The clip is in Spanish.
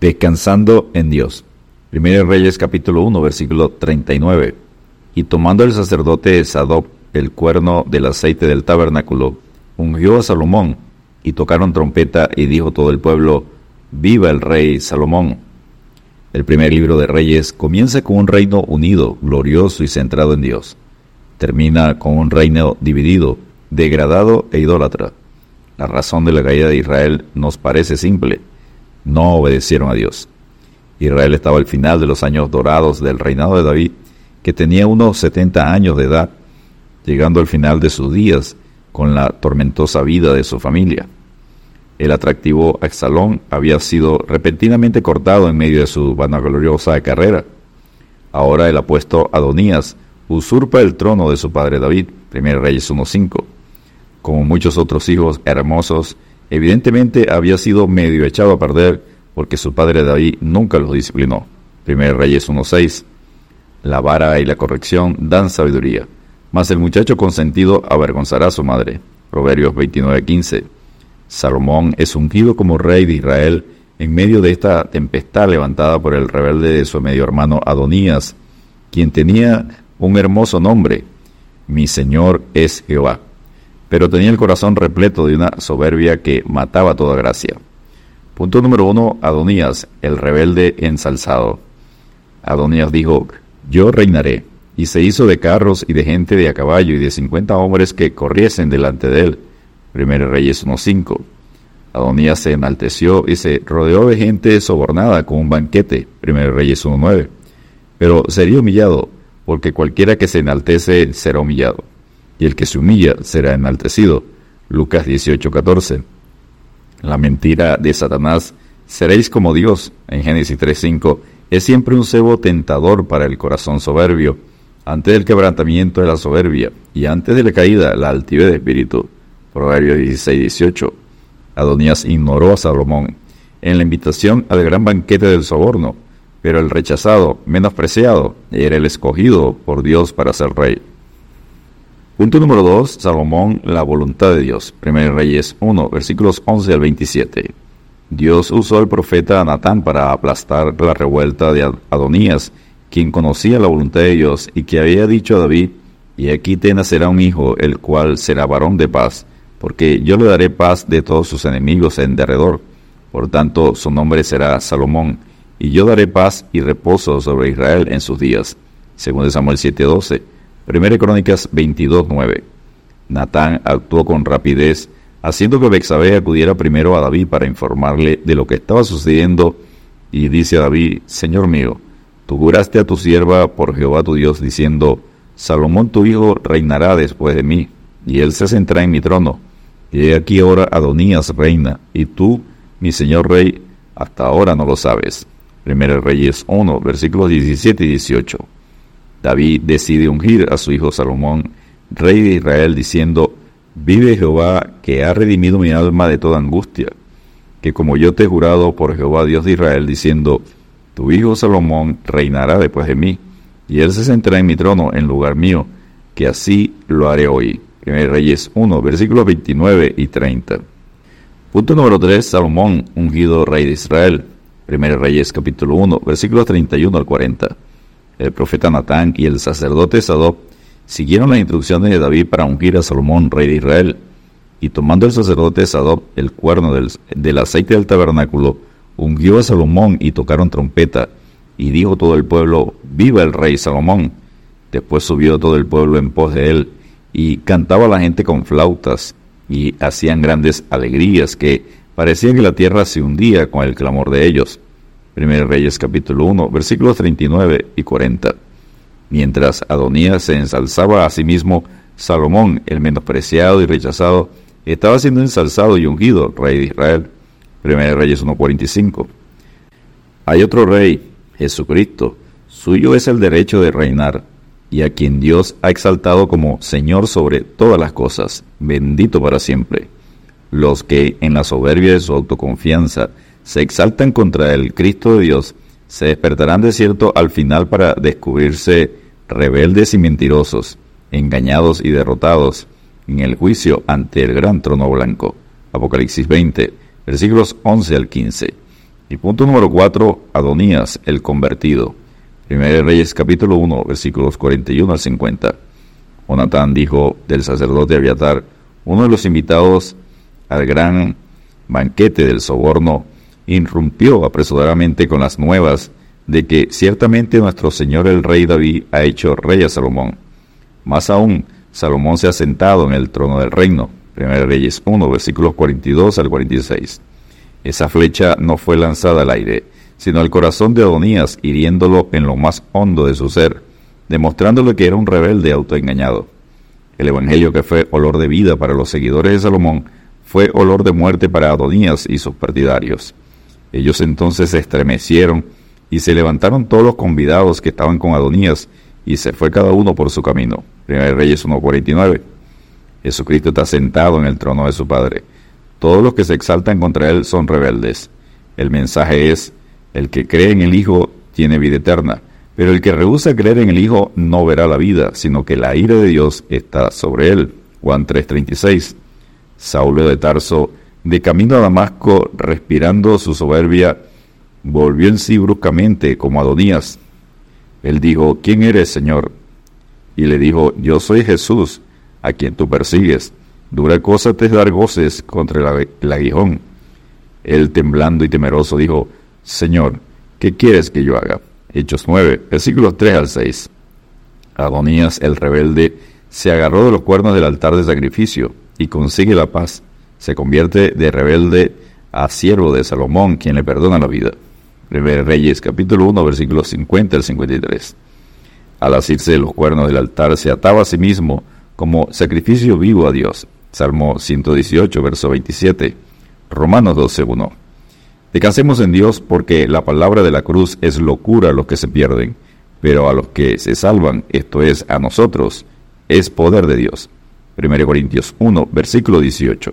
Descansando en Dios. Primero Reyes capítulo 1 versículo 39. Y tomando el sacerdote Sadoc el cuerno del aceite del tabernáculo, ungió a Salomón, y tocaron trompeta, y dijo todo el pueblo, Viva el rey Salomón. El primer libro de Reyes comienza con un reino unido, glorioso y centrado en Dios. Termina con un reino dividido, degradado e idólatra. La razón de la caída de Israel nos parece simple no obedecieron a Dios. Israel estaba al final de los años dorados del reinado de David, que tenía unos 70 años de edad, llegando al final de sus días con la tormentosa vida de su familia. El atractivo Axalón había sido repentinamente cortado en medio de su vanagloriosa carrera. Ahora el apuesto Adonías usurpa el trono de su padre David, 1 Reyes 1.5. Como muchos otros hijos hermosos, Evidentemente había sido medio echado a perder porque su padre David nunca lo disciplinó. 1 Reyes 1.6. La vara y la corrección dan sabiduría, mas el muchacho consentido avergonzará a su madre. Proverbios 29.15. Salomón es ungido como rey de Israel en medio de esta tempestad levantada por el rebelde de su medio hermano Adonías, quien tenía un hermoso nombre. Mi Señor es Jehová pero tenía el corazón repleto de una soberbia que mataba toda gracia. Punto número uno, Adonías, el rebelde ensalzado. Adonías dijo, yo reinaré, y se hizo de carros y de gente de a caballo y de cincuenta hombres que corriesen delante de él. Primero Reyes 1.5. Adonías se enalteció y se rodeó de gente sobornada con un banquete. Primero Reyes 1.9. Pero sería humillado, porque cualquiera que se enaltece será humillado y el que se humilla será enaltecido. Lucas 18:14. La mentira de Satanás, seréis como Dios, en Génesis 3:5, es siempre un cebo tentador para el corazón soberbio. Antes del quebrantamiento de la soberbia y antes de la caída, la altivez de espíritu. Proverbios 16:18. Adonías ignoró a Salomón en la invitación al gran banquete del soborno, pero el rechazado, menospreciado, era el escogido por Dios para ser rey. Punto número 2. Salomón, la voluntad de Dios. 1 Reyes 1, versículos 11 al 27. Dios usó al profeta Natán para aplastar la revuelta de Adonías, quien conocía la voluntad de Dios y que había dicho a David, y aquí te nacerá un hijo, el cual será varón de paz, porque yo le daré paz de todos sus enemigos en derredor. Por tanto, su nombre será Salomón, y yo daré paz y reposo sobre Israel en sus días. Según Samuel 7:12. Primera Crónicas 22.9. Natán actuó con rapidez, haciendo que Bexabé acudiera primero a David para informarle de lo que estaba sucediendo, y dice a David, Señor mío, tú juraste a tu sierva por Jehová tu Dios, diciendo, Salomón tu hijo reinará después de mí, y él se sentará en mi trono. Y aquí ahora Adonías reina, y tú, mi señor rey, hasta ahora no lo sabes. Primero Reyes 1, versículos 17 y 18. David decide ungir a su hijo Salomón, rey de Israel, diciendo, Vive Jehová, que ha redimido mi alma de toda angustia, que como yo te he jurado por Jehová Dios de Israel, diciendo, Tu hijo Salomón reinará después de mí, y él se sentará en mi trono en lugar mío, que así lo haré hoy. 1 Reyes 1, versículos 29 y 30. Punto número 3. Salomón, ungido rey de Israel. 1 Reyes capítulo 1, versículos 31 al 40 el profeta Natán y el sacerdote Sadoc siguieron las instrucciones de David para ungir a Salomón, rey de Israel. Y tomando el sacerdote Sadoc el cuerno del, del aceite del tabernáculo, ungió a Salomón y tocaron trompeta. Y dijo todo el pueblo, viva el rey Salomón. Después subió todo el pueblo en pos de él, y cantaba la gente con flautas, y hacían grandes alegrías que parecía que la tierra se hundía con el clamor de ellos. 1 Reyes capítulo 1, versículos 39 y 40. Mientras Adonías se ensalzaba a sí mismo, Salomón, el menospreciado y rechazado, estaba siendo ensalzado y ungido, rey de Israel. 1 Reyes 1.45. Hay otro rey, Jesucristo, suyo es el derecho de reinar, y a quien Dios ha exaltado como Señor sobre todas las cosas, bendito para siempre. Los que, en la soberbia de su autoconfianza, se exaltan contra el Cristo de Dios, se despertarán de cierto al final para descubrirse rebeldes y mentirosos, engañados y derrotados en el juicio ante el gran trono blanco. Apocalipsis 20, versículos 11 al 15. Y punto número 4, Adonías, el convertido. Primero Reyes capítulo 1, versículos 41 al 50. Jonatán dijo del sacerdote Abiatar, uno de los invitados al gran banquete del soborno, irrumpió apresuradamente con las nuevas de que ciertamente nuestro Señor el Rey David ha hecho rey a Salomón. Más aún, Salomón se ha sentado en el trono del reino. 1 Reyes 1, versículos 42 al 46. Esa flecha no fue lanzada al aire, sino al corazón de Adonías, hiriéndolo en lo más hondo de su ser, demostrándole que era un rebelde autoengañado. El evangelio que fue olor de vida para los seguidores de Salomón fue olor de muerte para Adonías y sus partidarios. Ellos entonces se estremecieron y se levantaron todos los convidados que estaban con Adonías y se fue cada uno por su camino. 1 Reyes 1.49. Jesucristo está sentado en el trono de su Padre. Todos los que se exaltan contra Él son rebeldes. El mensaje es, el que cree en el Hijo tiene vida eterna, pero el que rehúsa creer en el Hijo no verá la vida, sino que la ira de Dios está sobre él. Juan 3:36. Saulo de Tarso, de camino a Damasco, respirando su soberbia, volvió en sí bruscamente como Adonías. Él dijo, ¿quién eres, Señor? Y le dijo, yo soy Jesús, a quien tú persigues. Dura cosa te es dar goces contra el aguijón. Él, temblando y temeroso, dijo, Señor, ¿qué quieres que yo haga? Hechos 9, versículos 3 al 6. Adonías, el rebelde, se agarró de los cuernos del altar de sacrificio y consigue la paz. Se convierte de rebelde a siervo de Salomón, quien le perdona la vida. Reyes capítulo 1 versículos 50 al 53. Al asirse de los cuernos del altar se ataba a sí mismo como sacrificio vivo a Dios. Salmo 118 verso 27. Romanos 12 1. Descansemos en Dios porque la palabra de la cruz es locura a los que se pierden, pero a los que se salvan, esto es, a nosotros, es poder de Dios. 1 Corintios 1, versículo 18.